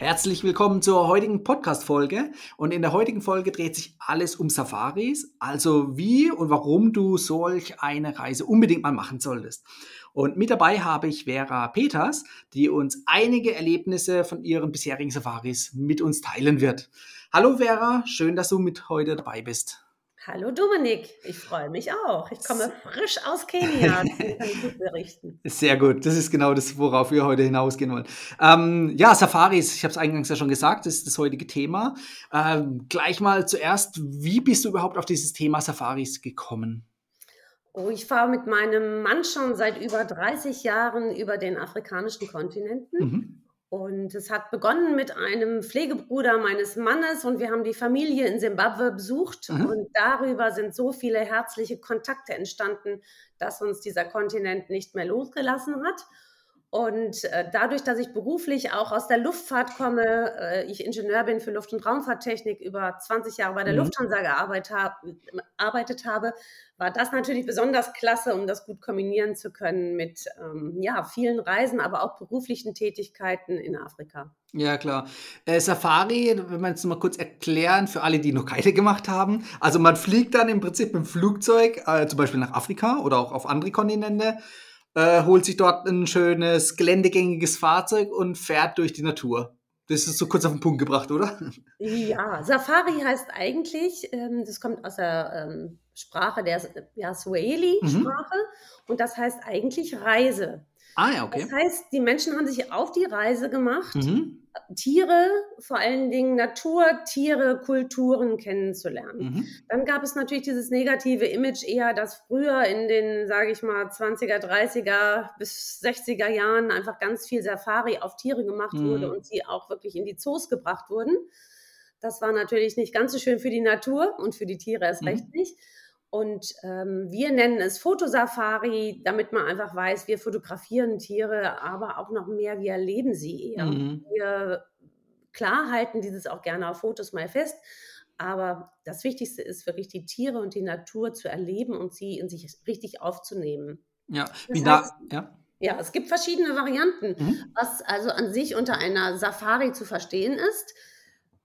Herzlich willkommen zur heutigen Podcast-Folge. Und in der heutigen Folge dreht sich alles um Safaris, also wie und warum du solch eine Reise unbedingt mal machen solltest. Und mit dabei habe ich Vera Peters, die uns einige Erlebnisse von ihren bisherigen Safaris mit uns teilen wird. Hallo Vera, schön, dass du mit heute dabei bist. Hallo Dominik, ich freue mich auch. Ich komme frisch aus Kenia. gut berichten. Sehr gut, das ist genau das, worauf wir heute hinausgehen wollen. Ähm, ja, Safaris, ich habe es eingangs ja schon gesagt, das ist das heutige Thema. Ähm, gleich mal zuerst, wie bist du überhaupt auf dieses Thema Safaris gekommen? Oh, ich fahre mit meinem Mann schon seit über 30 Jahren über den afrikanischen Kontinenten. Mhm. Und es hat begonnen mit einem Pflegebruder meines Mannes und wir haben die Familie in Simbabwe besucht. Mhm. Und darüber sind so viele herzliche Kontakte entstanden, dass uns dieser Kontinent nicht mehr losgelassen hat. Und äh, dadurch, dass ich beruflich auch aus der Luftfahrt komme, äh, ich Ingenieur bin für Luft- und Raumfahrttechnik, über 20 Jahre bei der mhm. Lufthansa gearbeitet, hab, arbeitet habe, war das natürlich besonders klasse, um das gut kombinieren zu können mit ähm, ja, vielen Reisen, aber auch beruflichen Tätigkeiten in Afrika. Ja, klar. Äh, Safari, wenn wir jetzt mal kurz erklären für alle, die noch keine gemacht haben. Also man fliegt dann im Prinzip mit dem Flugzeug, äh, zum Beispiel nach Afrika oder auch auf andere Kontinente äh, holt sich dort ein schönes geländegängiges Fahrzeug und fährt durch die Natur. Das ist so kurz auf den Punkt gebracht, oder? Ja, Safari heißt eigentlich, ähm, das kommt aus der ähm, Sprache der ja, Swahili-Sprache mhm. und das heißt eigentlich Reise. Ah ja, okay. Das heißt, die Menschen haben sich auf die Reise gemacht, mhm. Tiere, vor allen Dingen Natur, Tiere, Kulturen kennenzulernen. Mhm. Dann gab es natürlich dieses negative Image eher, dass früher in den, sage ich mal, 20er, 30er bis 60er Jahren einfach ganz viel Safari auf Tiere gemacht mhm. wurde und sie auch wirklich in die Zoos gebracht wurden. Das war natürlich nicht ganz so schön für die Natur und für die Tiere erst recht mhm. nicht. Und ähm, wir nennen es Fotosafari, damit man einfach weiß, wir fotografieren Tiere, aber auch noch mehr, wir erleben sie eher. Mhm. Wir klar halten dieses auch gerne auf Fotos mal fest, aber das Wichtigste ist wirklich die Tiere und die Natur zu erleben und sie in sich richtig aufzunehmen. Ja, wie da, ja. Ja, es gibt verschiedene Varianten, mhm. was also an sich unter einer Safari zu verstehen ist.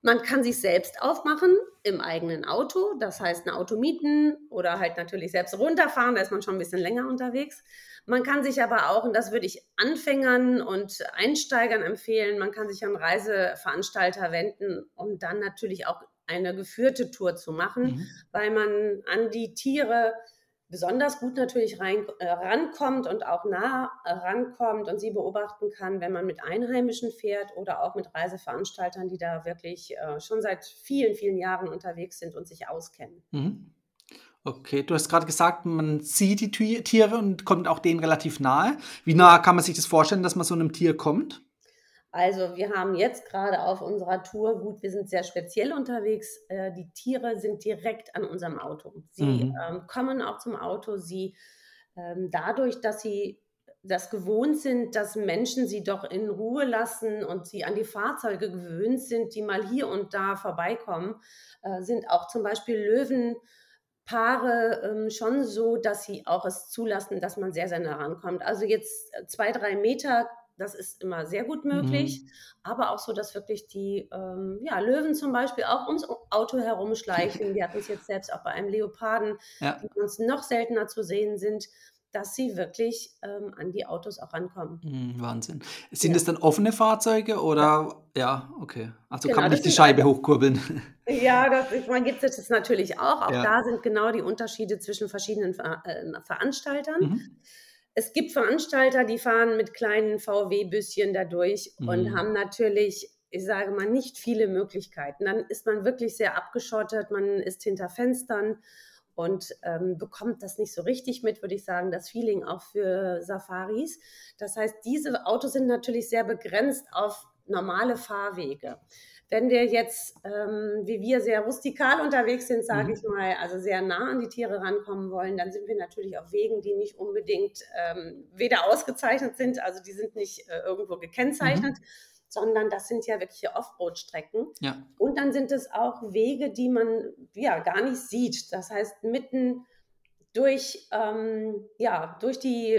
Man kann sich selbst aufmachen im eigenen Auto, das heißt ein Auto mieten oder halt natürlich selbst runterfahren, da ist man schon ein bisschen länger unterwegs. Man kann sich aber auch, und das würde ich Anfängern und Einsteigern empfehlen, man kann sich an Reiseveranstalter wenden, um dann natürlich auch eine geführte Tour zu machen, mhm. weil man an die Tiere besonders gut natürlich rein, äh, rankommt und auch nah äh, rankommt und sie beobachten kann, wenn man mit Einheimischen fährt oder auch mit Reiseveranstaltern, die da wirklich äh, schon seit vielen, vielen Jahren unterwegs sind und sich auskennen. Mhm. Okay, du hast gerade gesagt, man sieht die Tiere und kommt auch denen relativ nahe. Wie nah kann man sich das vorstellen, dass man so einem Tier kommt? Also wir haben jetzt gerade auf unserer Tour, gut, wir sind sehr speziell unterwegs, äh, die Tiere sind direkt an unserem Auto. Sie mhm. ähm, kommen auch zum Auto, sie ähm, dadurch, dass sie das gewohnt sind, dass Menschen sie doch in Ruhe lassen und sie an die Fahrzeuge gewöhnt sind, die mal hier und da vorbeikommen, äh, sind auch zum Beispiel Löwenpaare ähm, schon so, dass sie auch es zulassen, dass man sehr, sehr nah rankommt. Also jetzt äh, zwei, drei Meter das ist immer sehr gut möglich, mhm. aber auch so, dass wirklich die ähm, ja, Löwen zum Beispiel auch ums Auto herumschleichen. Wir hatten es jetzt selbst auch bei einem Leoparden, ja. die uns noch seltener zu sehen sind, dass sie wirklich ähm, an die Autos auch rankommen. Mhm, Wahnsinn. Sind ja. es dann offene Fahrzeuge oder ja, ja okay. Also genau, kann man nicht die Scheibe also, hochkurbeln. Ja, das, ich meine, gibt es natürlich auch. Auch da sind genau die Unterschiede zwischen verschiedenen Ver äh, Veranstaltern. Mhm es gibt Veranstalter, die fahren mit kleinen VW-Büsschen dadurch mhm. und haben natürlich, ich sage mal, nicht viele Möglichkeiten. Dann ist man wirklich sehr abgeschottet, man ist hinter Fenstern und ähm, bekommt das nicht so richtig mit, würde ich sagen, das Feeling auch für Safaris. Das heißt, diese Autos sind natürlich sehr begrenzt auf normale Fahrwege. Wenn wir jetzt, ähm, wie wir, sehr rustikal unterwegs sind, sage Mhm. ich mal, also sehr nah an die Tiere rankommen wollen, dann sind wir natürlich auf Wegen, die nicht unbedingt ähm, weder ausgezeichnet sind, also die sind nicht äh, irgendwo gekennzeichnet, sondern das sind ja wirkliche Offroad-Strecken. Ja. Und dann sind es auch Wege, die man ja gar nicht sieht. Das heißt, mitten durch, ähm, ja, durch die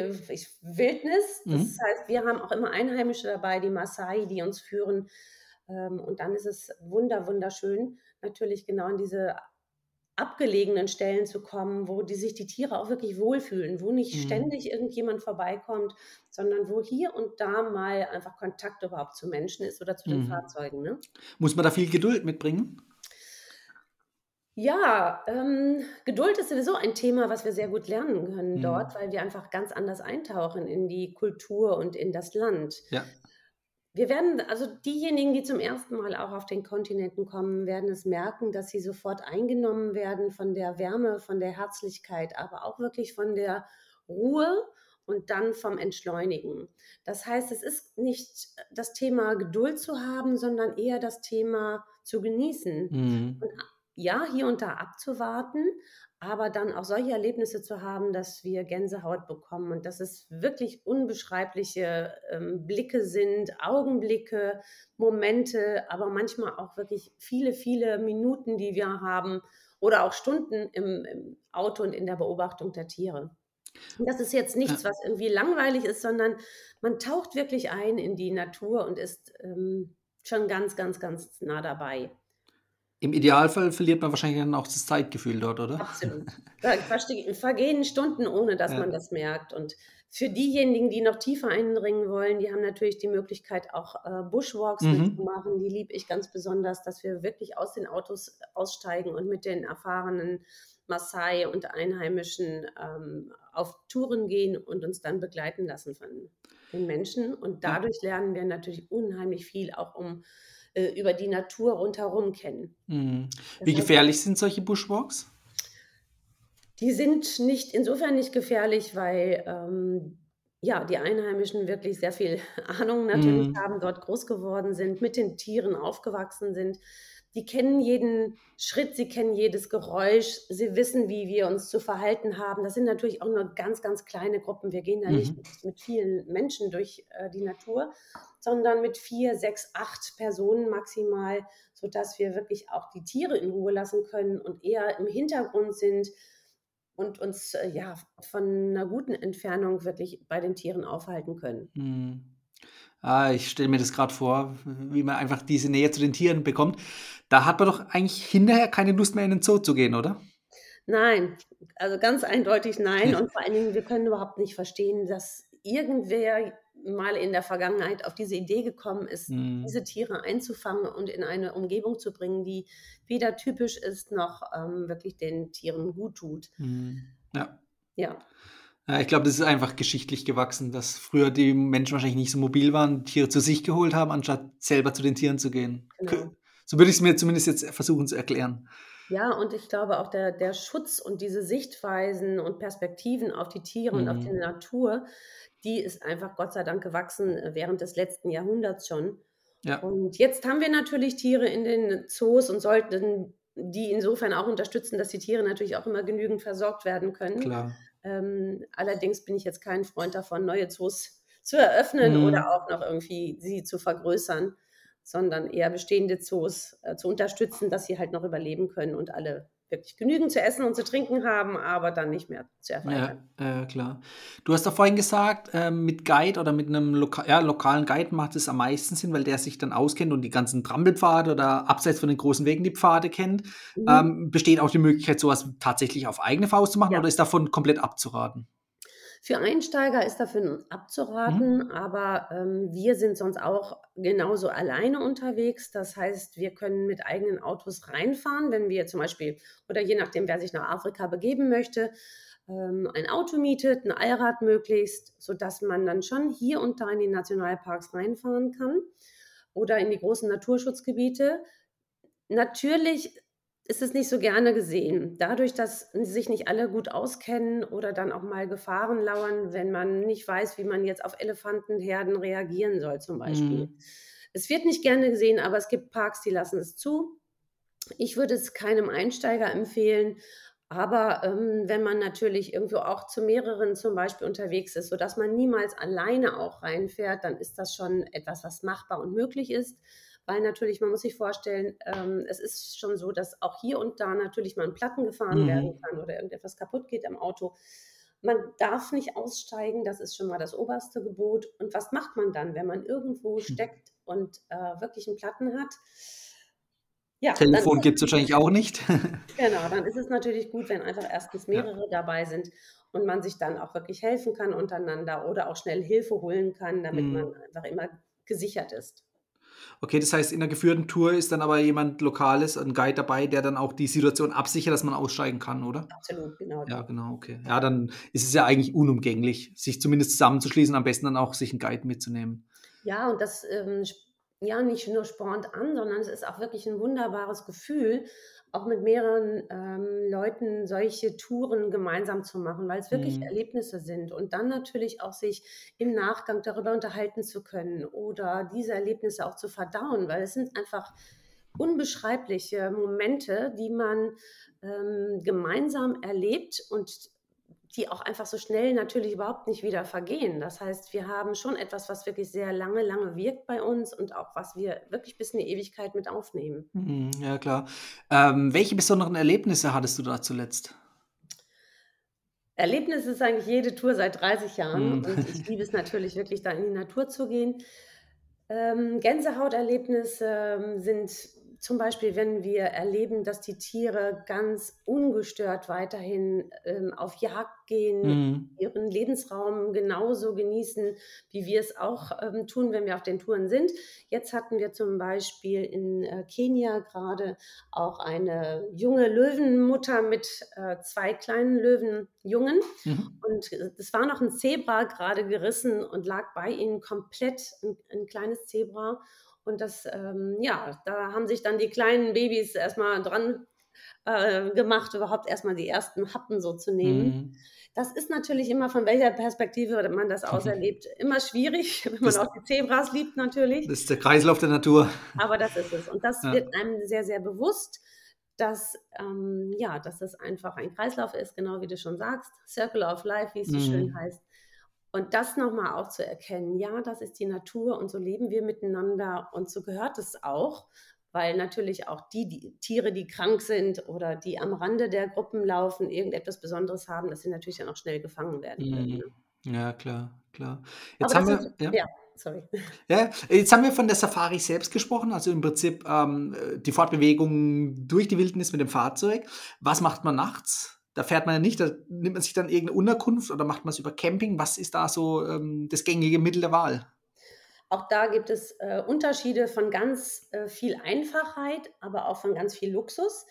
Wildnis. Das Mhm. heißt, wir haben auch immer Einheimische dabei, die Maasai, die uns führen. Ähm, und dann ist es wunder, wunderschön, natürlich genau in diese abgelegenen Stellen zu kommen, wo die sich die Tiere auch wirklich wohlfühlen, wo nicht Mhm. ständig irgendjemand vorbeikommt, sondern wo hier und da mal einfach Kontakt überhaupt zu Menschen ist oder zu den Mhm. Fahrzeugen. Ne? Muss man da viel Geduld mitbringen? Ja, ähm, Geduld ist sowieso ein Thema, was wir sehr gut lernen können Mhm. dort, weil wir einfach ganz anders eintauchen in die Kultur und in das Land. Ja. Wir werden, also diejenigen, die zum ersten Mal auch auf den Kontinenten kommen, werden es merken, dass sie sofort eingenommen werden von der Wärme, von der Herzlichkeit, aber auch wirklich von der Ruhe und dann vom Entschleunigen. Das heißt, es ist nicht das Thema Geduld zu haben, sondern eher das Thema zu genießen Mhm. und ja, hier und da abzuwarten, aber dann auch solche Erlebnisse zu haben, dass wir Gänsehaut bekommen und dass es wirklich unbeschreibliche ähm, Blicke sind, Augenblicke, Momente, aber manchmal auch wirklich viele, viele Minuten, die wir haben oder auch Stunden im, im Auto und in der Beobachtung der Tiere. Und das ist jetzt nichts, was irgendwie langweilig ist, sondern man taucht wirklich ein in die Natur und ist ähm, schon ganz, ganz, ganz nah dabei. Im Idealfall verliert man wahrscheinlich dann auch das Zeitgefühl dort, oder? Absolut. Vergehen Stunden, ohne dass Ja. man das merkt. Und für diejenigen, die noch tiefer eindringen wollen, die haben natürlich die Möglichkeit, auch äh, Bushwalks Mhm. mitzumachen. Die liebe ich ganz besonders, dass wir wirklich aus den Autos aussteigen und mit den erfahrenen Maasai und Einheimischen ähm, auf Touren gehen und uns dann begleiten lassen von den Menschen. Und dadurch lernen wir natürlich unheimlich viel auch um äh, über die Natur rundherum kennen. Mhm. Das Wie heißt, gefährlich sind solche Bushwalks? Die sind nicht insofern nicht gefährlich, weil ähm, ja, die Einheimischen wirklich sehr viel Ahnung natürlich Mhm. haben, dort groß geworden sind, mit den Tieren aufgewachsen sind. Die kennen jeden Schritt, sie kennen jedes Geräusch, sie wissen, wie wir uns zu verhalten haben. Das sind natürlich auch nur ganz, ganz kleine Gruppen. Wir gehen da nicht Mhm. mit, mit vielen Menschen durch äh, die Natur, sondern mit vier, sechs, acht Personen maximal, sodass wir wirklich auch die Tiere in Ruhe lassen können und eher im Hintergrund sind und uns äh, ja von einer guten Entfernung wirklich bei den Tieren aufhalten können. Mhm. Ah, ich stelle mir das gerade vor, wie man einfach diese Nähe zu den Tieren bekommt. Da hat man doch eigentlich hinterher keine Lust mehr in den Zoo zu gehen, oder? Nein, also ganz eindeutig nein. Und vor allen Dingen, wir können überhaupt nicht verstehen, dass irgendwer mal in der Vergangenheit auf diese Idee gekommen ist, Mhm. diese Tiere einzufangen und in eine Umgebung zu bringen, die weder typisch ist noch ähm, wirklich den Tieren gut tut. Mhm. Ja. Ja. Ja, ich glaube, das ist einfach geschichtlich gewachsen, dass früher die Menschen wahrscheinlich nicht so mobil waren, Tiere zu sich geholt haben, anstatt selber zu den Tieren zu gehen. Genau. So würde ich es mir zumindest jetzt versuchen zu erklären. Ja, und ich glaube auch der, der Schutz und diese Sichtweisen und Perspektiven auf die Tiere und auf die Mhm. Natur, die ist einfach Gott sei Dank gewachsen äh, während des letzten Jahrhunderts schon. Ja. Und jetzt haben wir natürlich Tiere in den Zoos und sollten die insofern auch unterstützen, dass die Tiere natürlich auch immer genügend versorgt werden können. Klar. Ähm, allerdings bin ich jetzt kein Freund davon, neue Zoos zu eröffnen Mhm. oder auch noch irgendwie sie zu vergrößern, sondern eher bestehende Zoos äh, zu unterstützen, dass sie halt noch überleben können und alle wirklich genügend zu essen und zu trinken haben, aber dann nicht mehr zu Ja, erweitern. äh, klar. Du hast doch vorhin gesagt, ähm, mit Guide oder mit einem loka ja, lokalen Guide macht es am meisten Sinn, weil der sich dann auskennt und die ganzen Trampelpfade oder abseits von den großen Wegen die Pfade kennt. Mhm. Ähm, besteht auch die Möglichkeit, sowas tatsächlich auf eigene Faust zu machen Ja. oder ist davon komplett abzuraten? Für Einsteiger ist davon Mhm. abzuraten, aber ähm, wir sind sonst auch genauso alleine unterwegs. Das heißt, wir können mit eigenen Autos reinfahren, wenn wir zum Beispiel, oder je nachdem, wer sich nach Afrika begeben möchte, ähm, ein Auto mietet, ein Allrad möglichst, sodass man dann schon hier und da in die Nationalparks reinfahren kann oder in die großen Naturschutzgebiete. Natürlich ist es nicht so gerne gesehen. Dadurch, dass sich nicht alle gut auskennen oder dann auch mal Gefahren lauern, wenn man nicht weiß, wie man jetzt auf Elefantenherden reagieren soll, zum Beispiel. Mhm. Es wird nicht gerne gesehen, aber es gibt Parks, die lassen es zu. Ich würde es keinem Einsteiger empfehlen, aber ähm, wenn man natürlich irgendwo auch zu mehreren zum Beispiel unterwegs ist, sodass man niemals alleine auch reinfährt, dann ist das schon etwas, was machbar und möglich ist. Weil natürlich, man muss sich vorstellen, ähm, es ist schon so, dass auch hier und da natürlich mal ein Platten gefahren mhm. werden kann oder irgendetwas kaputt geht am Auto. Man darf nicht aussteigen, das ist schon mal das oberste Gebot. Und was macht man dann, wenn man irgendwo hm. steckt und äh, wirklich einen Platten hat? Ja, Telefon gibt es wahrscheinlich auch nicht. genau, dann ist es natürlich gut, wenn einfach erstens mehrere ja. dabei sind und man sich dann auch wirklich helfen kann untereinander oder auch schnell Hilfe holen kann, damit mhm. man einfach immer gesichert ist. Okay, das heißt, in der geführten Tour ist dann aber jemand Lokales, ein Guide dabei, der dann auch die Situation absichert, dass man aussteigen kann, oder? Absolut, genau. Ja, genau, okay. Ja, dann ist es ja eigentlich unumgänglich, sich zumindest zusammenzuschließen, am besten dann auch sich einen Guide mitzunehmen. Ja, und das ähm, ja nicht nur spornt an, sondern es ist auch wirklich ein wunderbares Gefühl, auch mit mehreren ähm, Leuten solche Touren gemeinsam zu machen, weil es wirklich mhm. Erlebnisse sind und dann natürlich auch sich im Nachgang darüber unterhalten zu können oder diese Erlebnisse auch zu verdauen, weil es sind einfach unbeschreibliche Momente, die man ähm, gemeinsam erlebt und die auch einfach so schnell natürlich überhaupt nicht wieder vergehen. Das heißt, wir haben schon etwas, was wirklich sehr lange, lange wirkt bei uns und auch was wir wirklich bis in die Ewigkeit mit aufnehmen. Mhm, ja, klar. Ähm, welche besonderen Erlebnisse hattest du da zuletzt? Erlebnis ist eigentlich jede Tour seit 30 Jahren mhm. und ich liebe es natürlich wirklich, da in die Natur zu gehen. Ähm, Gänsehauterlebnisse ähm, sind zum Beispiel, wenn wir erleben, dass die Tiere ganz ungestört weiterhin ähm, auf Jagd gehen, mhm. ihren Lebensraum genauso genießen, wie wir es auch ähm, tun, wenn wir auf den Touren sind. Jetzt hatten wir zum Beispiel in äh, Kenia gerade auch eine junge Löwenmutter mit äh, zwei kleinen Löwenjungen. Mhm. Und es war noch ein Zebra gerade gerissen und lag bei ihnen komplett ein, ein kleines Zebra. Und das, ähm, ja, da haben sich dann die kleinen Babys erstmal dran äh, gemacht, überhaupt erstmal die ersten Happen so zu nehmen. Mhm. Das ist natürlich immer, von welcher Perspektive man das auserlebt, immer schwierig, wenn man das, auch die Zebras liebt natürlich. Das ist der Kreislauf der Natur. Aber das ist es. Und das ja. wird einem sehr, sehr bewusst, dass, ähm, ja, dass das einfach ein Kreislauf ist, genau wie du schon sagst. Circle of Life, wie es so mhm. schön heißt. Und das nochmal auch zu erkennen, ja, das ist die Natur und so leben wir miteinander und so gehört es auch, weil natürlich auch die, die, Tiere, die krank sind oder die am Rande der Gruppen laufen, irgendetwas Besonderes haben, dass sie natürlich dann auch schnell gefangen werden können. Ne? Ja, klar, klar. Jetzt haben wir, ja. ja. Sorry. Ja, jetzt haben wir von der Safari selbst gesprochen, also im Prinzip ähm, die Fortbewegung durch die Wildnis mit dem Fahrzeug. Was macht man nachts? Da fährt man ja nicht, da nimmt man sich dann irgendeine Unterkunft oder macht man es über Camping. Was ist da so ähm, das gängige Mittel der Wahl? Auch da gibt es äh, Unterschiede von ganz äh, viel Einfachheit, aber auch von ganz viel Luxus.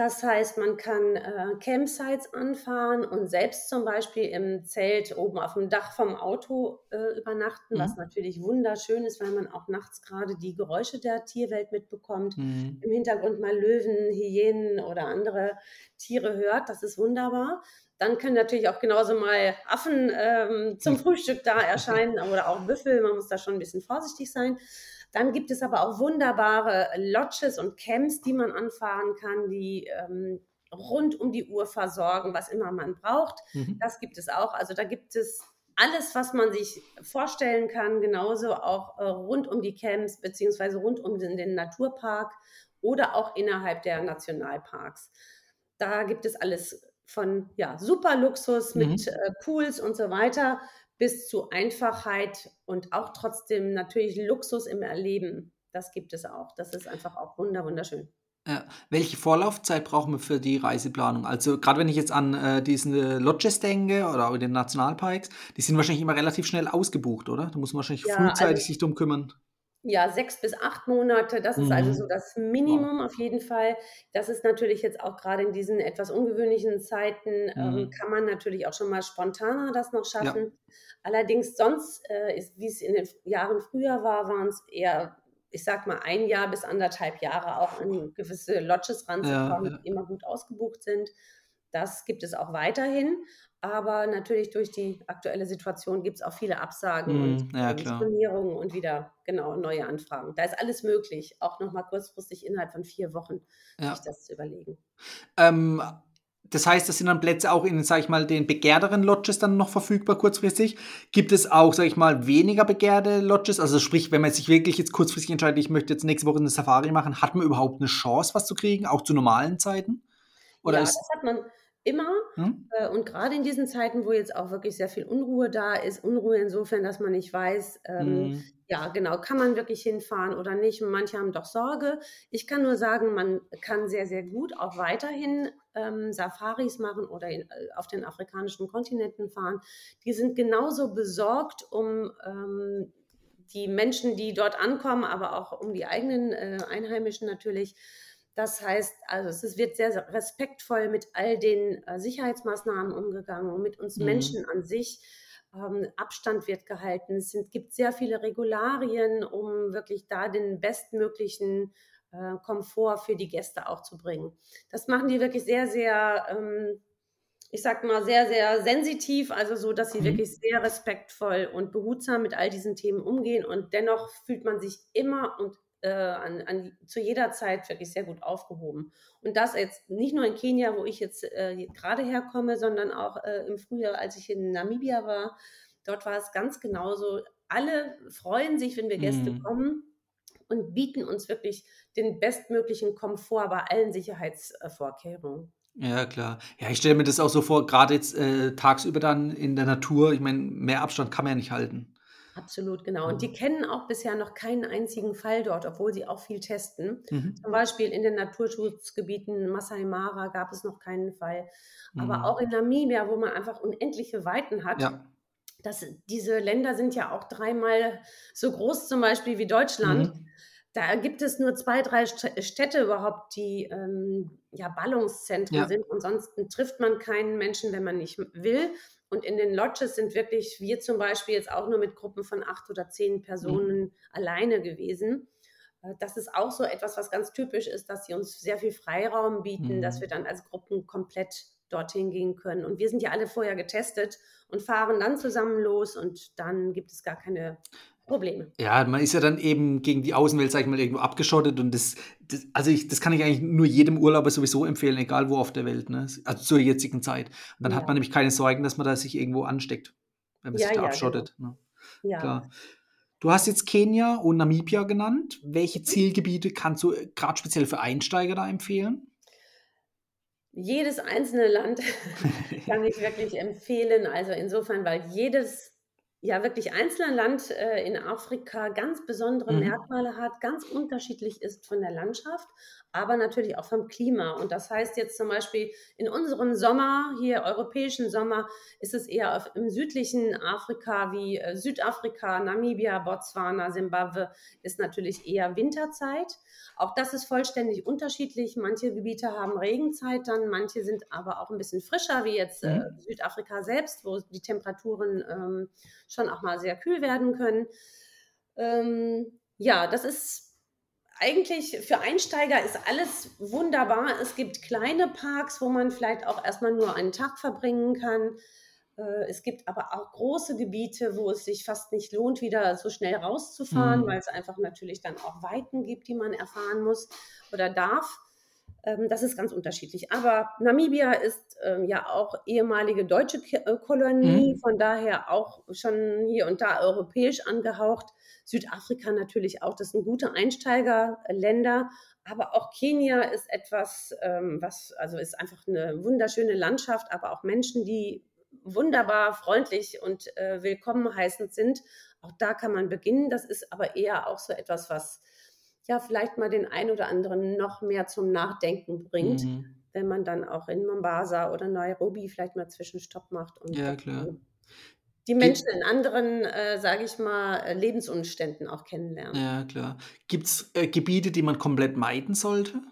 Das heißt, man kann äh, Campsites anfahren und selbst zum Beispiel im Zelt oben auf dem Dach vom Auto äh, übernachten, mhm. was natürlich wunderschön ist, weil man auch nachts gerade die Geräusche der Tierwelt mitbekommt. Mhm. Im Hintergrund mal Löwen, Hyänen oder andere Tiere hört. Das ist wunderbar. Dann können natürlich auch genauso mal Affen ähm, zum Frühstück da erscheinen oder auch Büffel. Man muss da schon ein bisschen vorsichtig sein. Dann gibt es aber auch wunderbare Lodges und Camps, die man anfahren kann, die ähm, rund um die Uhr versorgen, was immer man braucht. Mhm. Das gibt es auch. Also da gibt es alles, was man sich vorstellen kann, genauso auch äh, rund um die Camps beziehungsweise rund um den, den Naturpark oder auch innerhalb der Nationalparks. Da gibt es alles von ja, super Luxus mit mhm. äh, Pools und so weiter bis zu Einfachheit und auch trotzdem natürlich Luxus im Erleben. Das gibt es auch. Das ist einfach auch wunderschön. Ja. Welche Vorlaufzeit brauchen wir für die Reiseplanung? Also gerade wenn ich jetzt an äh, diese Lodges denke oder auch den Nationalparks, die sind wahrscheinlich immer relativ schnell ausgebucht, oder? Da muss man wahrscheinlich ja, frühzeitig also, sich drum kümmern. Ja, sechs bis acht Monate, das ist also mhm. so das Minimum wow. auf jeden Fall. Das ist natürlich jetzt auch gerade in diesen etwas ungewöhnlichen Zeiten, ähm, mhm. ähm, kann man natürlich auch schon mal spontaner das noch schaffen. Ja. Allerdings sonst, äh, ist, wie es in den Jahren früher war, waren es eher, ich sag mal, ein Jahr bis anderthalb Jahre auch an gewisse Lodges ranzukommen, ja, ja. die immer gut ausgebucht sind. Das gibt es auch weiterhin. Aber natürlich durch die aktuelle Situation gibt es auch viele Absagen Mhm, und ja ähm, klar. Stornierungen und wieder genau neue Anfragen. Da ist alles möglich, auch noch mal kurzfristig innerhalb von 4 Wochen sich Ja. das zu überlegen. Ähm, das heißt, das sind dann Plätze auch in, sage ich mal, den begehrteren Lodges dann noch verfügbar kurzfristig. Gibt es auch, sage ich mal, weniger begehrte Lodges? Also sprich, wenn man sich wirklich jetzt kurzfristig entscheidet, ich möchte jetzt nächste Woche eine Safari machen, hat man überhaupt eine Chance, was zu kriegen, auch zu normalen Zeiten? Oder Ja, ist das hat man immer mhm, äh, und gerade in diesen Zeiten, wo jetzt auch wirklich sehr viel Unruhe da ist, Unruhe insofern, dass man nicht weiß, ähm, mhm, ja genau, kann man wirklich hinfahren oder nicht? Und manche haben doch Sorge. Ich kann nur sagen, man kann sehr, sehr gut auch weiterhin ähm, Safaris machen oder in, äh, auf den afrikanischen Kontinenten fahren. Die sind genauso besorgt um ähm, die Menschen, die dort ankommen, aber auch um die eigenen äh, Einheimischen natürlich. Das heißt, also es wird sehr, sehr respektvoll mit all den äh, Sicherheitsmaßnahmen umgegangen und mit uns mhm, Menschen an sich. Ähm, Abstand wird gehalten. Es sind, gibt sehr viele Regularien, um wirklich da den bestmöglichen äh, Komfort für die Gäste auch zu bringen. Das machen die wirklich sehr, sehr, ähm, ich sag mal, sehr, sehr sensitiv, also so, dass sie mhm. wirklich sehr respektvoll und behutsam mit all diesen Themen umgehen und dennoch fühlt man sich immer und äh, an, an, zu jeder Zeit wirklich sehr gut aufgehoben. Und das jetzt nicht nur in Kenia, wo ich jetzt äh, gerade herkomme, sondern auch äh, im Frühjahr, als ich in Namibia war. Dort war es ganz genauso. Alle freuen sich, wenn wir Gäste Mhm. kommen und bieten uns wirklich den bestmöglichen Komfort bei allen Sicherheitsvorkehrungen. Ja, klar. Ja, ich stelle mir das auch so vor, gerade jetzt, äh, tagsüber dann in der Natur, ich meine, mehr Abstand kann man ja nicht halten. Absolut, genau. Und die kennen auch bisher noch keinen einzigen Fall dort, obwohl sie auch viel testen. Mhm. Zum Beispiel in den Naturschutzgebieten Masai Mara gab es noch keinen Fall. Aber auch Mhm. in Namibia, wo man einfach unendliche Weiten hat, Ja. das, diese Länder sind ja auch dreimal so groß zum Beispiel wie Deutschland. Mhm. Da gibt es nur zwei, drei St- Städte überhaupt, die ähm, ja Ballungszentren Ja. sind. Ansonsten trifft man keinen Menschen, wenn man nicht will. Und in den Lodges sind wirklich wir zum Beispiel jetzt auch nur mit Gruppen von acht oder zehn Mhm. Personen alleine gewesen. Äh, Das ist auch so etwas, was ganz typisch ist, dass sie uns sehr viel Freiraum bieten, dass wir Mhm. dann als Gruppen komplett dorthin gehen können. Und wir sind ja alle vorher getestet und fahren dann zusammen los und dann gibt es gar keine Probleme. Ja, man ist ja dann eben gegen die Außenwelt, sage ich mal, irgendwo abgeschottet und das das also ich das kann ich eigentlich nur jedem Urlauber sowieso empfehlen, egal wo auf der Welt, ne? Also zur jetzigen Zeit. Und dann hat man Ja, nämlich keine Sorgen, dass man da sich irgendwo ansteckt, wenn man ja, sich da ja, genau. abschottet, ne? Ja. Klar. Du hast jetzt Kenia und Namibia genannt. Welche Mhm. Zielgebiete kannst du, äh, grad speziell für Einsteiger da empfehlen? Jedes einzelne Land kann ich wirklich empfehlen. Also insofern, weil jedes, ja wirklich einzelne Land äh, in Afrika ganz besondere Mhm. Merkmale hat, ganz unterschiedlich ist von der Landschaft, aber natürlich auch vom Klima. Und das heißt jetzt zum Beispiel in unserem Sommer, hier europäischen Sommer, ist es eher auf, im südlichen Afrika wie äh, Südafrika, Namibia, Botswana, Simbabwe, ist natürlich eher Winterzeit. Auch das ist vollständig unterschiedlich. Manche Gebiete haben Regenzeit dann, manche sind aber auch ein bisschen frischer, wie jetzt äh, Mhm. Südafrika selbst, wo die Temperaturen ähm, schon auch mal sehr kühl werden können. Ähm, ja, das ist eigentlich für Einsteiger ist alles wunderbar. Es gibt kleine Parks, wo man vielleicht auch erstmal nur einen Tag verbringen kann. Äh, es gibt aber auch große Gebiete, wo es sich fast nicht lohnt, wieder so schnell rauszufahren, weil Mhm. es einfach natürlich dann auch Weiten gibt, die man erfahren muss oder darf. Ähm, das ist ganz unterschiedlich. Aber Namibia ist ähm, ja auch ehemalige deutsche Ki äh, Kolonie, Mhm. von daher auch schon hier und da europäisch angehaucht. Südafrika natürlich auch, das sind gute Einsteigerländer. Aber auch Kenia ist etwas, ähm, was, also ist einfach eine wunderschöne Landschaft, aber auch Menschen, die wunderbar freundlich und äh, willkommen heißend sind. Auch da kann man beginnen. Das ist aber eher auch so etwas, was ja vielleicht mal den einen oder anderen noch mehr zum Nachdenken bringt, Mhm. wenn man dann auch in Mombasa oder Nairobi vielleicht mal Zwischenstopp macht und Ja, klar. die die Gibt Menschen in anderen, äh, sage ich mal, äh, Lebensumständen auch kennenlernt. ja, klar. Gibt's, äh, Gebiete, die man komplett meiden sollte?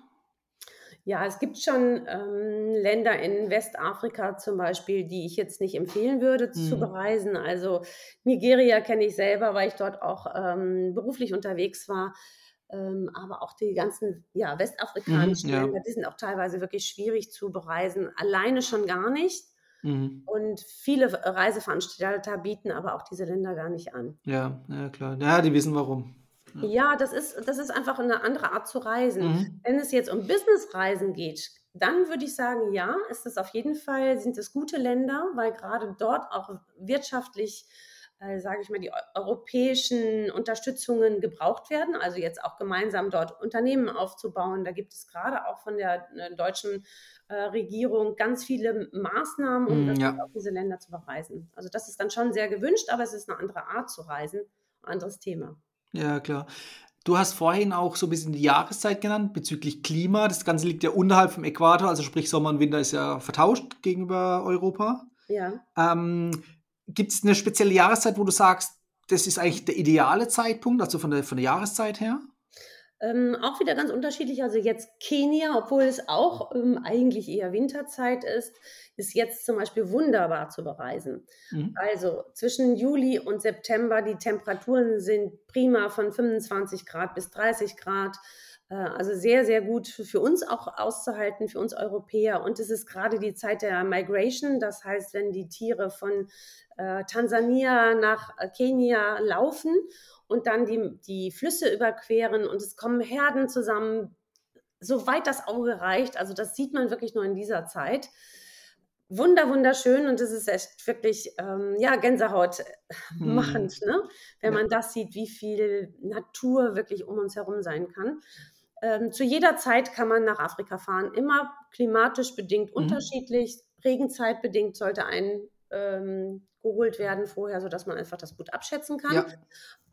Ja, es gibt schon, ähm, Länder in Westafrika zum Beispiel, die ich jetzt nicht empfehlen würde zu Mhm. bereisen. Also, Nigeria kenne ich selber, weil ich dort auch, ähm, beruflich unterwegs war. Ähm, aber auch die ganzen ja, westafrikanischen Mhm, ja. Länder, die sind auch teilweise wirklich schwierig zu bereisen, alleine schon gar nicht. Mhm. Und viele Reiseveranstalter bieten aber auch diese Länder gar nicht an. Ja, ja klar. Ja, die wissen warum. Ja. Ja, das ist das ist einfach 'ne andere Art zu reisen. Mhm. Wenn es jetzt um Businessreisen geht, dann würde ich sagen, ja, ist es auf jeden Fall sind es gute Länder, weil grade dort auch wirtschaftlich, äh, sage ich mal, die eu europäischen Unterstützungen gebraucht werden. Also, jetzt auch gemeinsam dort Unternehmen aufzubauen. Da gibt es grade auch von der, äh, deutschen, äh, Regierung ganz viele Maßnahmen, um Mhm, wirklich ja. auch diese Länder zu bereisen. Also, das ist dann schon sehr gewünscht, aber es ist 'ne andere Art zu reisen, anderes Thema. Ja, klar. Du hast vorhin auch so 'n bisschen die Jahreszeit genannt bezüglich Klima. Das Ganze liegt ja unterhalb vom Äquator, also sprich Sommer und Winter ist ja vertauscht gegenüber Europa. Ja. Ähm, gibt's 'ne spezielle Jahreszeit, wo du sagst, das ist eigentlich der ideale Zeitpunkt, also von der von der Jahreszeit her? Ähm, auch wieder ganz unterschiedlich. Also, jetzt Kenia, obwohl es auch, ähm, eigentlich eher Winterzeit ist, ist jetzt zum Beispiel wunderbar zu bereisen. Mhm. Also, zwischen Juli und September, die Temperaturen sind prima von 25 Grad bis 30 Grad. Äh, also, sehr, sehr gut für uns auch auszuhalten, für uns Europäer. Und es ist grade die Zeit der Migration. Das heißt, wenn die Tiere von, äh, Tansania nach, äh, Kenia laufen und dann die die Flüsse überqueren und es kommen Herden zusammen, soweit das Auge reicht. Also, das sieht man wirklich nur in dieser Zeit. Wunder wunderschön und es ist echt wirklich, ähm, ja, Gänsehaut Mhm. machend, ne, wenn man das sieht, wie viel Natur wirklich um uns herum sein kann. Ähm, zu jeder Zeit kann man nach Afrika fahren, immer klimatisch bedingt Mhm. unterschiedlich. Regenzeitbedingt sollte ein ähm, geholt werden vorher, sodass man einfach das gut abschätzen kann. Ja.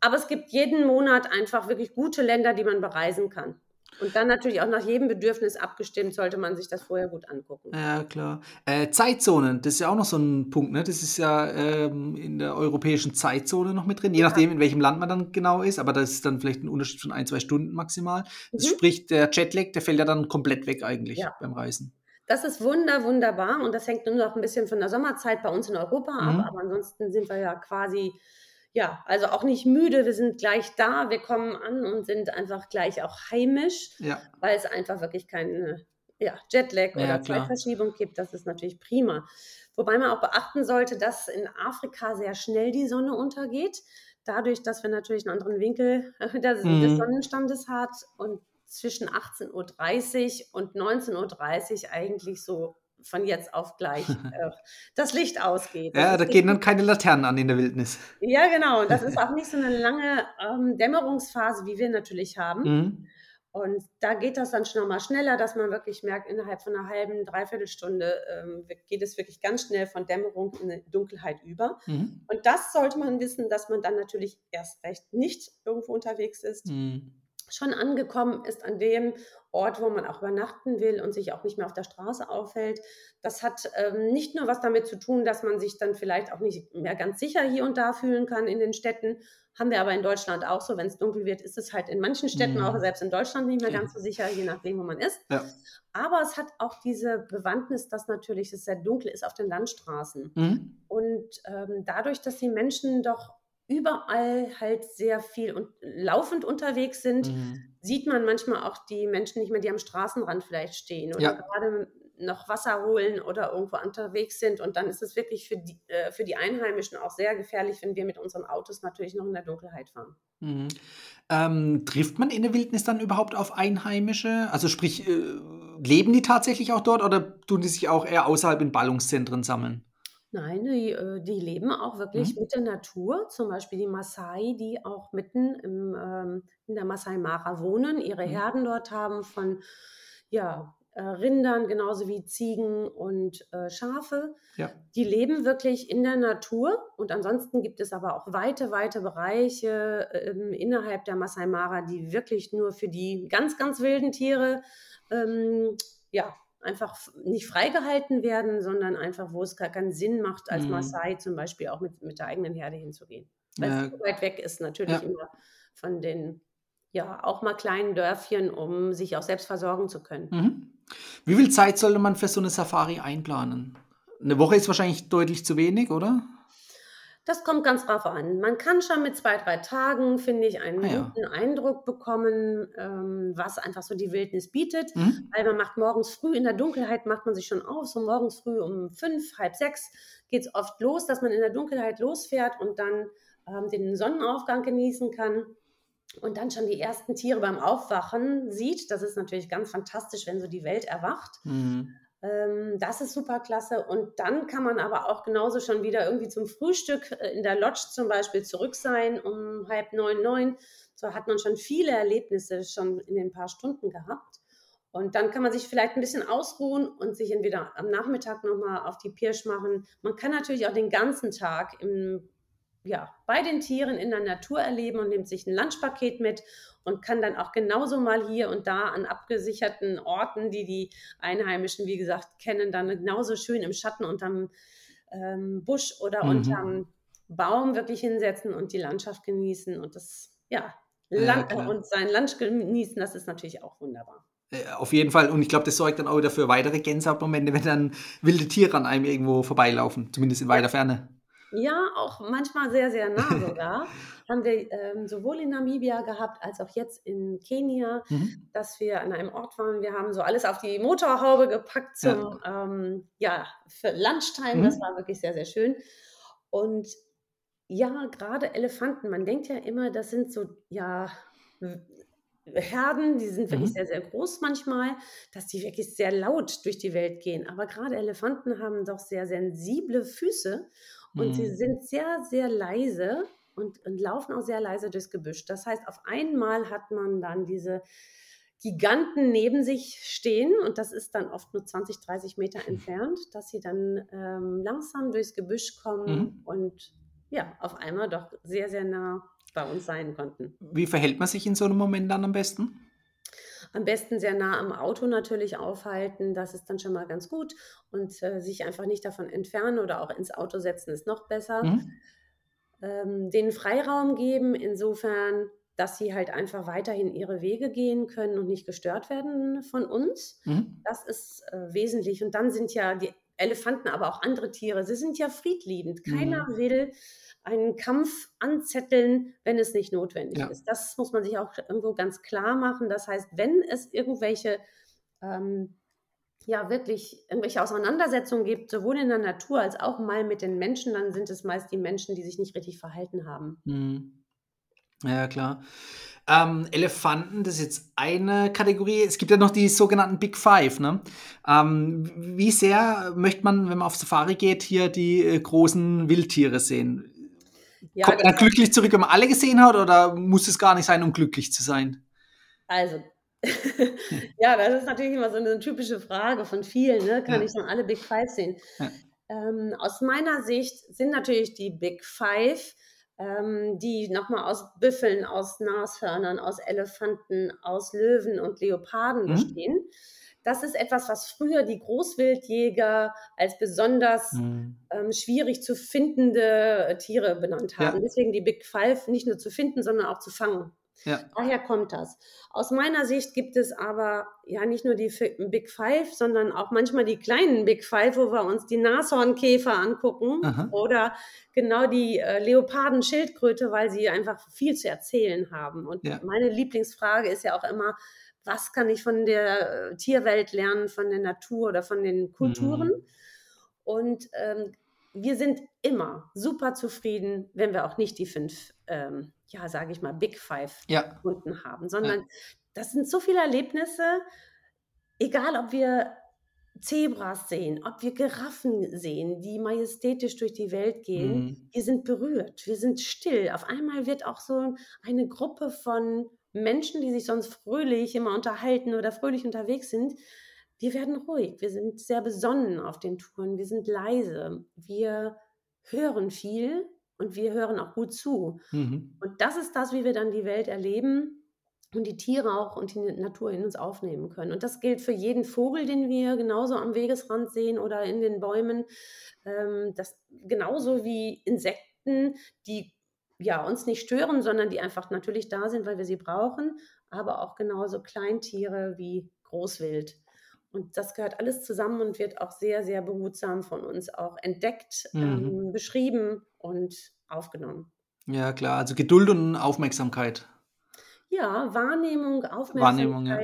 Aber es gibt jeden Monat einfach wirklich gute Länder, die man bereisen kann. Und dann natürlich auch nach jedem Bedürfnis abgestimmt, sollte man sich das vorher gut angucken. Ja, klar. Äh, Zeitzonen, das ist ja auch noch so 'n Punkt, ne? Das ist ja, ähm, in der europäischen Zeitzone noch mit drin, je Ja. nachdem, in welchem Land man dann genau ist, aber das ist dann vielleicht 'n Unterschied von 1, 2 Stunden maximal. Das Mhm. sprich, der Jetlag, der fällt ja dann komplett weg eigentlich Ja. beim Reisen. Das ist wunder wunderbar und das hängt nur noch 'n bisschen von der Sommerzeit bei uns in Europa ab, Mhm. aber ansonsten sind wir ja quasi ja, also auch nicht müde. Wir sind gleich da. Wir kommen an und sind einfach gleich auch heimisch, Ja. weil's einfach wirklich keine, ja, Jetlag Ja, oder. Zeitverschiebung gibt. Das ist natürlich prima. Wobei man auch beachten sollte, dass in Afrika sehr schnell die Sonne untergeht. Dadurch, dass wir natürlich 'n anderen Winkel des des Mhm. Sonnenstandes hat und zwischen 18:30 und 19:30 eigentlich so von jetzt auf gleich, äh, das Licht ausgeht. Ja, da gehen dann keine Laternen an in der Wildnis. Ja, genau. Und das ist auch nicht so 'ne lange, ähm, Dämmerungsphase, wie wir natürlich haben. Mhm. Und da geht das dann schon mal schneller, dass man wirklich merkt, innerhalb von 'ner halben, 3/4 Stunde, ähm, geht es wirklich ganz schnell von Dämmerung in Dunkelheit über. Mhm. Und das sollte man wissen, dass man dann natürlich erst recht nicht irgendwo unterwegs ist, Mhm. Schon angekommen ist an dem Ort, wo man auch übernachten will und sich auch nicht mehr auf der Straße aufhält. Das hat, ähm, nicht nur was damit zu tun, dass man sich dann vielleicht auch nicht mehr ganz sicher hier und da fühlen kann in den Städten. Haben wir aber in Deutschland auch so. Wenn's dunkel wird, ist es halt in manchen Städten, auch Mhm. selbst in Deutschland, nicht mehr ganz so sicher, je nachdem, wo man ist. Ja. Aber es hat auch diese Bewandtnis, dass natürlich es sehr dunkel ist auf den Landstraßen. Mhm. Und, ähm, dadurch, dass die Menschen doch überall halt sehr viel und laufend unterwegs sind, Mhm. sieht man manchmal auch die Menschen nicht mehr, die am Straßenrand vielleicht stehen oder Ja. grade noch Wasser holen oder irgendwo unterwegs sind. Und dann ist es wirklich für die äh, für die Einheimischen auch sehr gefährlich, wenn wir mit unseren Autos natürlich noch in der Dunkelheit fahren. Mhm. Ähm, trifft man in der Wildnis dann überhaupt auf Einheimische? Also sprich, äh, leben die tatsächlich auch dort oder tun die sich auch eher außerhalb in Ballungszentren sammeln? Nein, die äh, die leben auch wirklich Mhm. mit der Natur, zum Beispiel die Massai, die auch mitten im ähm, in der Masai Mara wohnen, ihre Mhm. Herden dort haben von, ja, äh, Rindern genauso wie Ziegen und, äh, Schafe. Ja. Die leben wirklich in der Natur und ansonsten gibt es aber auch weite, weite Bereiche, ähm, innerhalb der Masai Mara, die wirklich nur für die ganz, ganz wilden Tiere, ähm, ja, einfach nicht freigehalten werden, sondern einfach, wo es gar keinen Sinn macht, als Mhm. Massai zum Beispiel auch mit mit der eigenen Herde hinzugehen. Weil's Ja. zu weit weg ist natürlich Ja. immer von den, ja, auch mal kleinen Dörfchen, um sich auch selbst versorgen zu können. Mhm. Wie viel Zeit sollte man für so 'ne Safari einplanen? 'Ne Woche ist wahrscheinlich deutlich zu wenig, oder? Das kommt ganz drauf an. Man kann schon mit zwei, drei Tagen, finde ich, einen Ah ja. guten Eindruck bekommen, ähm, was einfach so die Wildnis bietet. Mhm. Weil man macht morgens früh, in der Dunkelheit macht man sich schon auf. So morgens früh um fünf, halb sechs geht es oft los, dass man in der Dunkelheit losfährt und dann ähm, den Sonnenaufgang genießen kann. Und dann schon die ersten Tiere beim Aufwachen sieht. Das ist natürlich ganz fantastisch, wenn so die Welt erwacht. Mhm. Ähm, das ist super klasse. Und dann kann man aber auch genauso schon wieder irgendwie zum Frühstück äh, in der Lodge zum Beispiel zurück sein um halb neun, neun. So hat man schon viele Erlebnisse schon in den paar Stunden gehabt. Und dann kann man sich vielleicht ein bisschen ausruhen und sich entweder am Nachmittag nochmal auf die Pirsch machen. Man kann natürlich auch den ganzen Tag im, ja, bei den Tieren in der Natur erleben und nimmt sich ein Lunchpaket mit und kann dann auch genauso mal hier und da an abgesicherten Orten, die die Einheimischen, wie gesagt, kennen, dann genauso schön im Schatten unterm ähm, Busch oder Mhm. unterm Baum wirklich hinsetzen und die Landschaft genießen und das, ja, Ja, Lan klar. und sein Lunch genießen, das ist natürlich auch wunderbar. Äh, Auf jeden Fall. Und ich glaube, das sorgt dann auch wieder für weitere Gänsehautmomente, wenn dann wilde Tiere an einem irgendwo vorbeilaufen, zumindest in weiter Ferne. Ja, auch manchmal sehr, sehr nah sogar. Haben wir ähm, sowohl in Namibia gehabt als auch jetzt in Kenia, Mhm. dass wir an einem Ort waren. Wir haben so alles auf die Motorhaube gepackt zum, ähm, ja, für Lunchtime. Das Mhm. war wirklich sehr, sehr schön. Und ja, gerade Elefanten, man denkt ja immer, das sind so, ja, Herden, die sind wirklich Mhm. sehr, sehr groß manchmal, dass die wirklich sehr laut durch die Welt gehen. Aber gerade Elefanten haben doch sehr sensible Füße und sie Mhm. sind sehr, sehr leise und, und laufen auch sehr leise durchs Gebüsch. Das heißt, auf einmal hat man dann diese Giganten neben sich stehen und das ist dann oft nur 20, 30 Meter entfernt, dass sie dann ähm, langsam durchs Gebüsch kommen Mhm. und ja, auf einmal doch sehr, sehr nah bei uns sein konnten. Wie verhält man sich in so einem Moment dann am besten? Am besten sehr nah am Auto natürlich aufhalten, das ist dann schon mal ganz gut und äh, sich einfach nicht davon entfernen oder auch ins Auto setzen ist noch besser. Mhm. ähm, denen Freiraum geben, insofern, dass sie halt einfach weiterhin ihre Wege gehen können und nicht gestört werden von uns. Mhm. Das ist äh, wesentlich. Und dann sind ja die Elefanten, aber auch andere Tiere, sie sind ja friedliebend. Keiner Mhm. will einen Kampf anzetteln, wenn es nicht notwendig Ja. ist. Das muss man sich auch irgendwo ganz klar machen. Das heißt, wenn es irgendwelche ähm, ja wirklich irgendwelche Auseinandersetzungen gibt, sowohl in der Natur als auch mal mit den Menschen, dann sind es meist die Menschen, die sich nicht richtig verhalten haben. Mhm. Ja, klar. Ähm, Elefanten, das ist jetzt eine Kategorie. Es gibt ja noch die sogenannten Big Five. Ne? Ähm, wie sehr möchte man, wenn man auf Safari geht, hier die äh, großen Wildtiere sehen? Ja, Kommt dann glücklich zurück, wenn man alle gesehen hat, oder muss es gar nicht sein, um glücklich zu sein? also, ja, das ist natürlich immer so eine typische Frage von vielen. Ne? Kann Ja. ich dann alle Big Five sehen? Ja. Ähm, aus meiner Sicht sind natürlich die Big Five, ähm, die nochmal aus Büffeln, aus Nashörnern, aus Elefanten, aus Löwen und Leoparden Mhm. bestehen. Das ist etwas, was früher die Großwildjäger als besonders Mhm. ähm, schwierig zu findende äh, Tiere benannt Ja. haben. Deswegen die Big Five nicht nur zu finden, sondern auch zu fangen. Ja. Daher kommt das. Aus meiner Sicht gibt es aber ja nicht nur die Big Five, sondern auch manchmal die kleinen Big Five, wo wir uns die Nashornkäfer angucken Aha. oder genau die äh, Leopardenschildkröte, weil sie einfach viel zu erzählen haben. Und Ja. meine Lieblingsfrage ist ja auch immer, was kann ich von der äh, Tierwelt lernen, von der Natur oder von den Kulturen? Mhm. Und ähm, wir sind immer super zufrieden, wenn wir auch nicht die fünf, ähm, ja, sage ich mal, Big Five Ja. gefunden haben, sondern das sind so viele Erlebnisse, egal ob wir Zebras sehen, ob wir Giraffen sehen, die majestätisch durch die Welt gehen, Mhm. wir sind berührt, wir sind still. Auf einmal wird auch so eine Gruppe von Menschen, die sich sonst fröhlich immer unterhalten oder fröhlich unterwegs sind, wir werden ruhig, wir sind sehr besonnen auf den Touren, wir sind leise, wir hören viel und wir hören auch gut zu. Mhm. Und das ist das, wie wir dann die Welt erleben und die Tiere auch und die Natur in uns aufnehmen können. Und das gilt für jeden Vogel, den wir genauso am Wegesrand sehen oder in den Bäumen. Ähm, das genauso wie Insekten, die ja uns nicht stören, sondern die einfach natürlich da sind, weil wir sie brauchen, aber auch genauso Kleintiere wie Großwild. Und das gehört alles zusammen und wird auch sehr, sehr behutsam von uns auch entdeckt, Mhm. ähm, beschrieben und aufgenommen. Ja, klar. Also Geduld und Aufmerksamkeit. Ja, Wahrnehmung, Wahrnehmung, ja.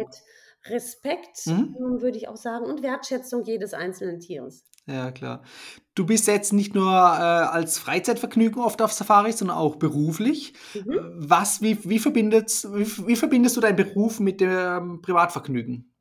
Respekt, Mhm. würde ich auch sagen, und Wertschätzung jedes einzelnen Tieres. Ja, klar. Du bist jetzt nicht nur, äh, als Freizeitvergnügen oft auf Safaris, sondern auch beruflich. Mhm. Äh, was wie wie verbindet wie wie verbindest du deinen Beruf mit dem Privatvergnügen?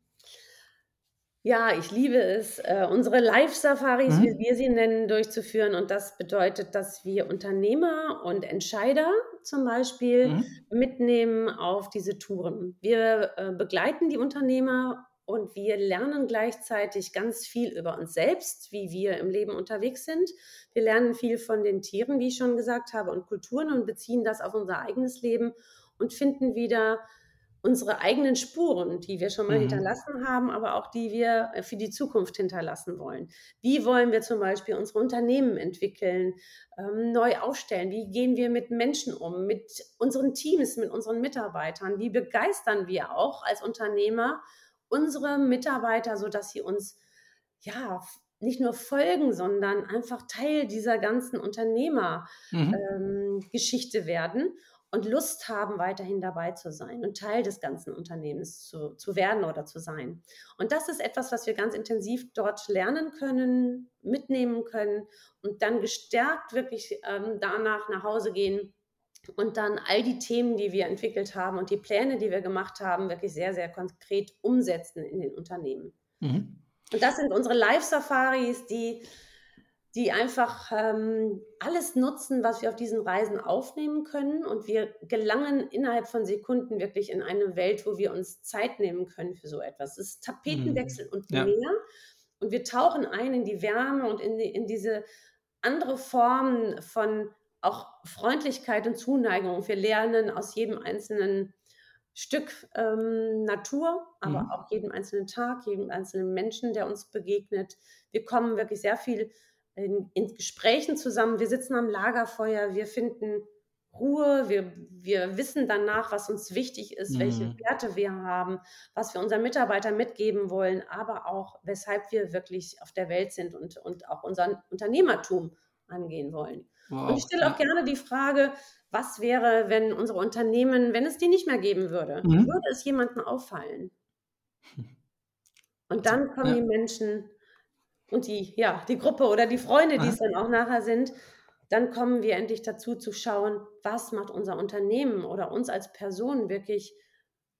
Ja, ich liebe es, äh, unsere Live-Safaris, wie Mhm. wir sie nennen, durchzuführen. Und das bedeutet, dass wir Unternehmer und Entscheider zum Beispiel Mhm. mitnehmen auf diese Touren. Wir, äh, begleiten die Unternehmer und wir lernen gleichzeitig ganz viel über uns selbst, wie wir im Leben unterwegs sind. Wir lernen viel von den Tieren, wie ich schon gesagt habe, und Kulturen und beziehen das auf unser eigenes Leben und finden wieder unsere eigenen Spuren, die wir schon mal mhm. hinterlassen haben, aber auch die wir für die Zukunft hinterlassen wollen. Wie wollen wir zum Beispiel unsere Unternehmen entwickeln, ähm, neu aufstellen? Wie gehen wir mit Menschen um, mit unseren Teams, mit unseren Mitarbeitern? Wie begeistern wir auch als Unternehmer unsere Mitarbeiter, sodass sie uns ja nicht nur folgen, sondern einfach Teil dieser ganzen Unternehmergeschichte mhm. ähm, werden? und Lust haben, weiterhin dabei zu sein und Teil des ganzen Unternehmens zu, zu werden oder zu sein. Und das ist etwas, was wir ganz intensiv dort lernen können, mitnehmen können und dann gestärkt wirklich ähm, danach nach Hause gehen und dann all die Themen, die wir entwickelt haben und die Pläne, die wir gemacht haben, wirklich sehr, sehr konkret umsetzen in den Unternehmen. Mhm. Und das sind unsere Live-Safaris, die die einfach ähm, alles nutzen, was wir auf diesen Reisen aufnehmen können. Und wir gelangen innerhalb von Sekunden wirklich in eine Welt, wo wir uns Zeit nehmen können für so etwas. Es ist Tapetenwechsel mhm. und ja. mehr. Und wir tauchen ein in die Wärme und in, die, in diese andere Form von auch Freundlichkeit und Zuneigung. Wir lernen aus jedem einzelnen Stück ähm, Natur, aber mhm. auch jedem einzelnen Tag, jedem einzelnen Menschen, der uns begegnet. Wir kommen wirklich sehr viel in, in Gesprächen zusammen. Wir sitzen am Lagerfeuer, wir finden Ruhe, wir, wir wissen danach, was uns wichtig ist, mhm. welche Werte wir haben, was wir unseren Mitarbeitern mitgeben wollen, aber auch, weshalb wir wirklich auf der Welt sind und, und auch unser Unternehmertum angehen wollen. Wow. Und ich stelle auch gerne die Frage, was wäre, wenn unsere Unternehmen, wenn es die nicht mehr geben würde, mhm. würde es jemandem auffallen? Und dann kommen ja. die Menschen und die, ja, die Gruppe oder die Freunde, die es dann auch nachher sind, dann kommen wir endlich dazu zu schauen, was macht unser Unternehmen oder uns als Person wirklich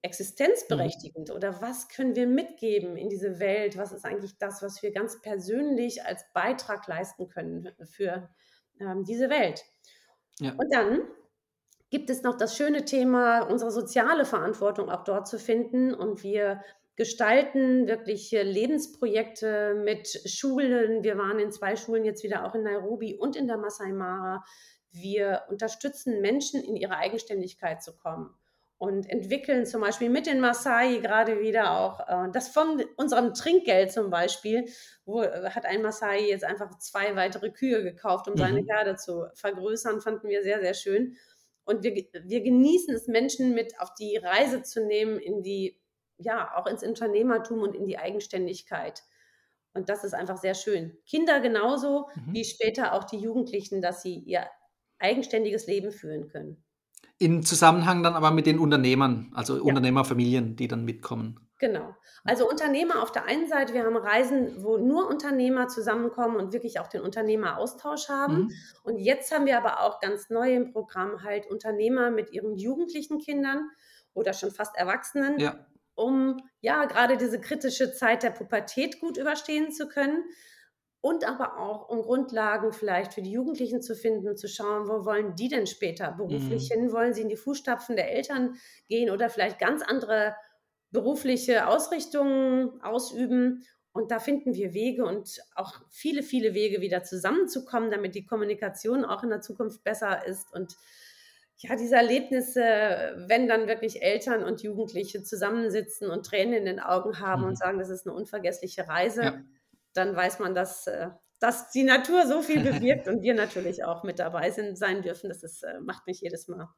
existenzberechtigend mhm. oder was können wir mitgeben in diese Welt? Was ist eigentlich das, was wir ganz persönlich als Beitrag leisten können für ähm, diese Welt? Ja. Und dann gibt es noch das schöne Thema, unsere soziale Verantwortung auch dort zu finden und wir gestalten wirklich Lebensprojekte mit Schulen. Wir waren in zwei Schulen jetzt wieder auch in Nairobi und in der Masai Mara. Wir unterstützen Menschen in ihre Eigenständigkeit zu kommen und entwickeln zum Beispiel mit den Masai gerade wieder auch äh, das von unserem Trinkgeld zum Beispiel, wo äh, hat ein Masai jetzt einfach zwei weitere Kühe gekauft, um mhm. seine Herde zu vergrößern, fanden wir sehr, sehr schön. Und wir, wir genießen es, Menschen mit auf die Reise zu nehmen in die ja, auch ins Unternehmertum und in die Eigenständigkeit. Und das ist einfach sehr schön. Kinder genauso mhm. wie später auch die Jugendlichen, dass sie ihr eigenständiges Leben führen können. In Zusammenhang dann aber mit den Unternehmern, also ja. Unternehmerfamilien, die dann mitkommen. Genau. Also Unternehmer auf der einen Seite, wir haben Reisen, wo nur Unternehmer zusammenkommen und wirklich auch den Unternehmeraustausch haben. Mhm. Und jetzt haben wir aber auch ganz neu im Programm halt Unternehmer mit ihren jugendlichen Kindern oder schon fast Erwachsenen, ja um ja gerade diese kritische Zeit der Pubertät gut überstehen zu können und aber auch um Grundlagen vielleicht für die Jugendlichen zu finden, zu schauen, wo wollen die denn später beruflich mhm. hin? Wollen sie in die Fußstapfen der Eltern gehen oder vielleicht ganz andere berufliche Ausrichtungen ausüben? Und da finden wir Wege und auch viele, viele Wege wieder zusammenzukommen, damit die Kommunikation auch in der Zukunft besser ist und ja, diese Erlebnisse, wenn dann wirklich Eltern und Jugendliche zusammensitzen und Tränen in den Augen haben mhm. und sagen, das ist eine unvergessliche Reise, ja. Dann weiß man, dass, äh, dass die Natur so viel bewirkt und wir natürlich auch mit dabei sind, sein dürfen. Das ist, äh, macht mich jedes Mal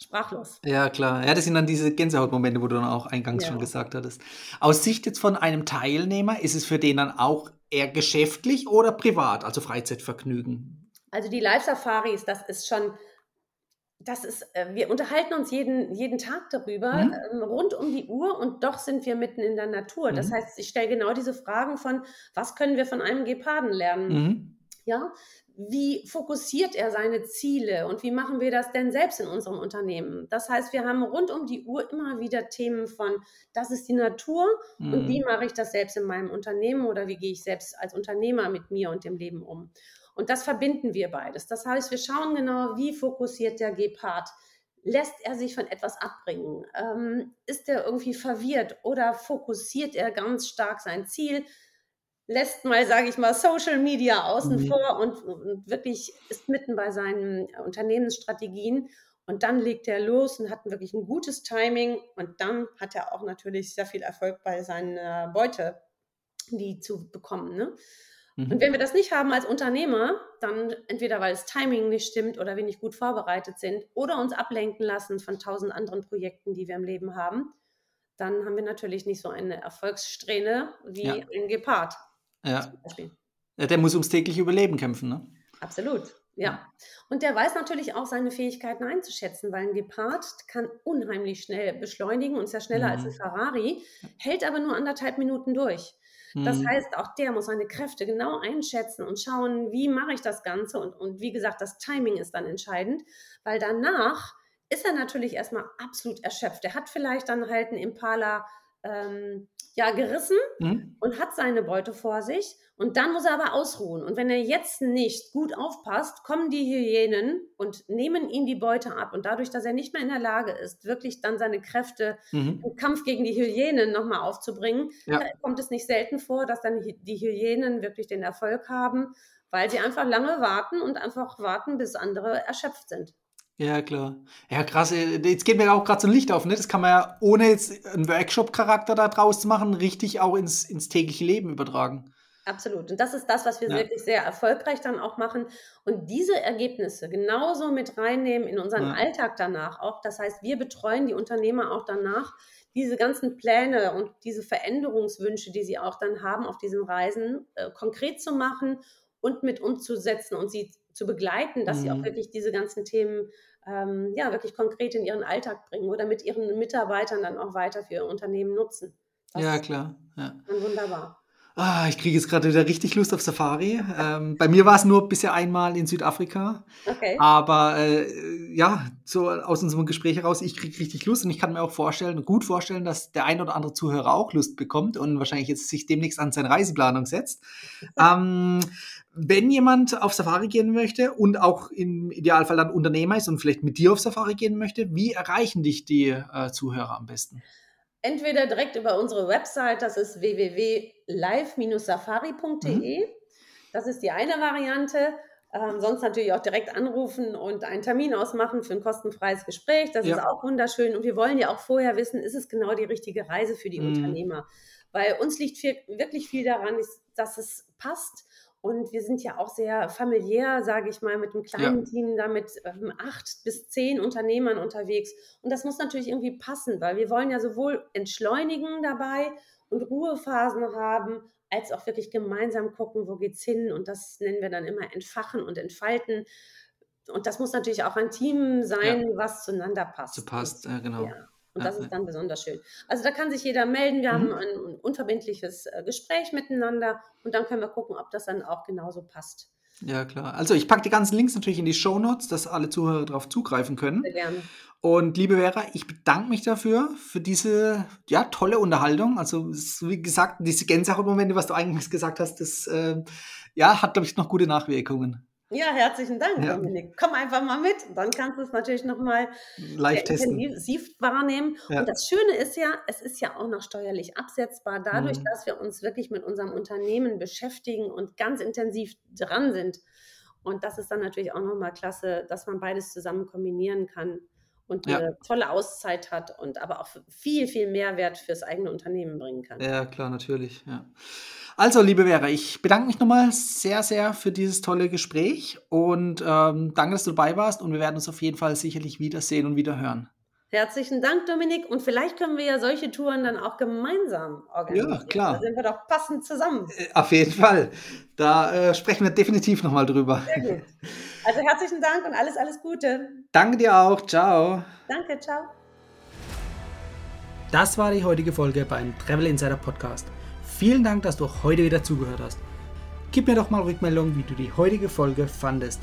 sprachlos. Ja, klar. Ja, das sind dann diese Gänsehautmomente, wo du dann auch eingangs ja. schon gesagt hattest. Aus Sicht jetzt von einem Teilnehmer, ist es für den dann auch eher geschäftlich oder privat, also Freizeitvergnügen? Also die Live-Safaris, das ist schon, das ist, äh, wir unterhalten uns jeden, jeden Tag darüber, Mhm. ähm, rund um die Uhr und doch sind wir mitten in der Natur. Das Mhm. heißt, ich stelle genau diese Fragen von, was können wir von einem Geparden lernen? Mhm. Ja, wie fokussiert er seine Ziele und wie machen wir das denn selbst in unserem Unternehmen? Das heißt, wir haben rund um die Uhr immer wieder Themen von, das ist die Natur und wie Mhm. mache ich das selbst in meinem Unternehmen oder wie gehe ich selbst als Unternehmer mit mir und dem Leben um? Und das verbinden wir beides. Das heißt, wir schauen genau, wie fokussiert der Gepard. Lässt er sich von etwas abbringen? Ähm, ist er irgendwie verwirrt oder fokussiert er ganz stark sein Ziel? lässt mal, sage ich mal, Social Media außen Mhm. vor und, und wirklich ist mitten bei seinen Unternehmensstrategien. Und dann legt er los und hat wirklich ein gutes Timing. Und dann hat er auch natürlich sehr viel Erfolg bei seiner Beute, die zu bekommen. Ne? Und Mhm. wenn wir das nicht haben als Unternehmer, dann entweder weil das Timing nicht stimmt oder wir nicht gut vorbereitet sind oder uns ablenken lassen von tausend anderen Projekten, die wir im Leben haben, dann haben wir natürlich nicht so eine Erfolgssträhne wie Ja. ein Gepard Ja. Ja, Der muss ums tägliche Überleben kämpfen, ne? Absolut, ja. Und der weiß natürlich auch seine Fähigkeiten einzuschätzen, weil ein Gepard kann unheimlich schnell beschleunigen und ist ja schneller als ein Mhm. Ferrari, hält aber nur anderthalb Minuten durch. Das Mhm. heißt, auch der muss seine Kräfte genau einschätzen und schauen, wie mache ich das Ganze. Und, und wie gesagt, das Timing ist dann entscheidend, weil danach ist er natürlich erstmal absolut erschöpft. Er hat vielleicht dann halt einen Impala ähm, ja, gerissen Mhm. und hat seine Beute vor sich. Und dann muss er aber ausruhen. Und wenn er jetzt nicht gut aufpasst, kommen die Hyänen und nehmen ihm die Beute ab. Und dadurch, dass er nicht mehr in der Lage ist, wirklich dann seine Kräfte Mhm. im Kampf gegen die Hyänen nochmal aufzubringen, Ja. äh, kommt es nicht selten vor, dass dann die Hyänen wirklich den Erfolg haben, weil sie einfach lange warten und einfach warten, bis andere erschöpft sind. Ja, klar. Ja, krass. äh, Jetzt geht mir auch gerade so ein Licht auf, ne? Das kann man ja, ohne jetzt einen Workshop-Charakter da draus zu machen, richtig auch ins, ins tägliche Leben übertragen. Absolut. Und das ist das, was wir Ja. wirklich sehr erfolgreich dann auch machen. Und diese Ergebnisse genauso mit reinnehmen in unseren Ja. Alltag danach auch. Das heißt, wir betreuen die Unternehmer auch danach, diese ganzen Pläne und diese Veränderungswünsche, die sie auch dann haben auf diesen Reisen, äh, konkret zu machen und mit umzusetzen und sie zu begleiten, dass sie auch Mhm. wirklich diese ganzen Themen ähm, ja wirklich konkret in ihren Alltag bringen oder mit ihren Mitarbeitern dann auch weiter für ihr Unternehmen nutzen. Das Ja, klar. Ja. dann wunderbar. Ah, ich kriege jetzt gerade wieder richtig Lust auf Safari. Ähm, bei mir war es nur bisher einmal in Südafrika. Okay. Aber äh, ja, so aus unserem Gespräch heraus, ich kriege richtig Lust und ich kann mir auch vorstellen, gut vorstellen, dass der ein oder andere Zuhörer auch Lust bekommt und wahrscheinlich jetzt sich demnächst an seine Reiseplanung setzt. ähm, wenn jemand auf Safari gehen möchte und auch im Idealfall dann Unternehmer ist und vielleicht mit dir auf Safari gehen möchte, wie erreichen dich die äh, Zuhörer am besten? Entweder direkt über unsere Website, das ist www.live-safari.de. Das ist die eine Variante. Ähm, sonst natürlich auch direkt anrufen und einen Termin ausmachen für ein kostenfreies Gespräch. Das Ja. ist auch wunderschön. Und wir wollen ja auch vorher wissen, ist es genau die richtige Reise für die Mhm. Unternehmer? Weil uns liegt viel, wirklich viel daran, dass es passt. Und wir sind ja auch sehr familiär, sage ich mal, mit einem kleinen Team, da mit ähm, acht bis zehn Unternehmern unterwegs. Und das muss natürlich irgendwie passen, weil wir wollen ja sowohl entschleunigen dabei und Ruhephasen haben, als auch wirklich gemeinsam gucken, wo geht's hin. Und das nennen wir dann immer entfachen und entfalten. Und das muss natürlich auch ein Team sein, was zueinander passt. So passt, äh, genau. Ja. Und Ja, das ist dann besonders schön. Also da kann sich jeder melden. Wir Mhm. haben ein unverbindliches äh, Gespräch miteinander und dann können wir gucken, ob das dann auch genauso passt. Ja, klar. Also ich packe die ganzen Links natürlich in die Show Notes, dass alle Zuhörer darauf zugreifen können. Sehr gerne. Und liebe Vera, ich bedanke mich dafür, für diese ja, tolle Unterhaltung. Also, wie gesagt, diese Gänsehautmomente, was du eigentlich gesagt hast, das äh, ja, hat, glaube ich, noch gute Nachwirkungen. Ja, herzlichen Dank, Ja. Dominik. Komm einfach mal mit. Dann kannst du es natürlich nochmal intensiv wahrnehmen. Ja. Und das Schöne ist ja, es ist ja auch noch steuerlich absetzbar, dadurch, Mhm. dass wir uns wirklich mit unserem Unternehmen beschäftigen und ganz intensiv dran sind. Und das ist dann natürlich auch nochmal klasse, dass man beides zusammen kombinieren kann und Ja. eine tolle Auszeit hat und aber auch viel, viel Mehrwert fürs eigene Unternehmen bringen kann. Ja, klar, natürlich. Ja. Also, liebe Vera, ich bedanke mich nochmal sehr, sehr für dieses tolle Gespräch und ähm, danke, dass du dabei warst und wir werden uns auf jeden Fall sicherlich wiedersehen und wieder hören. Herzlichen Dank, Dominik. Und vielleicht können wir ja solche Touren dann auch gemeinsam organisieren. Ja, klar. Da sind wir doch passend zusammen. Äh, auf jeden Fall. Da äh, sprechen wir definitiv nochmal drüber. Sehr gut. Also herzlichen Dank und alles, alles Gute. Danke dir auch. Ciao. Danke, ciao. Das war die heutige Folge beim Travel Insider Podcast. Vielen Dank, dass du heute wieder zugehört hast. Gib mir doch mal Rückmeldung, wie du die heutige Folge fandest.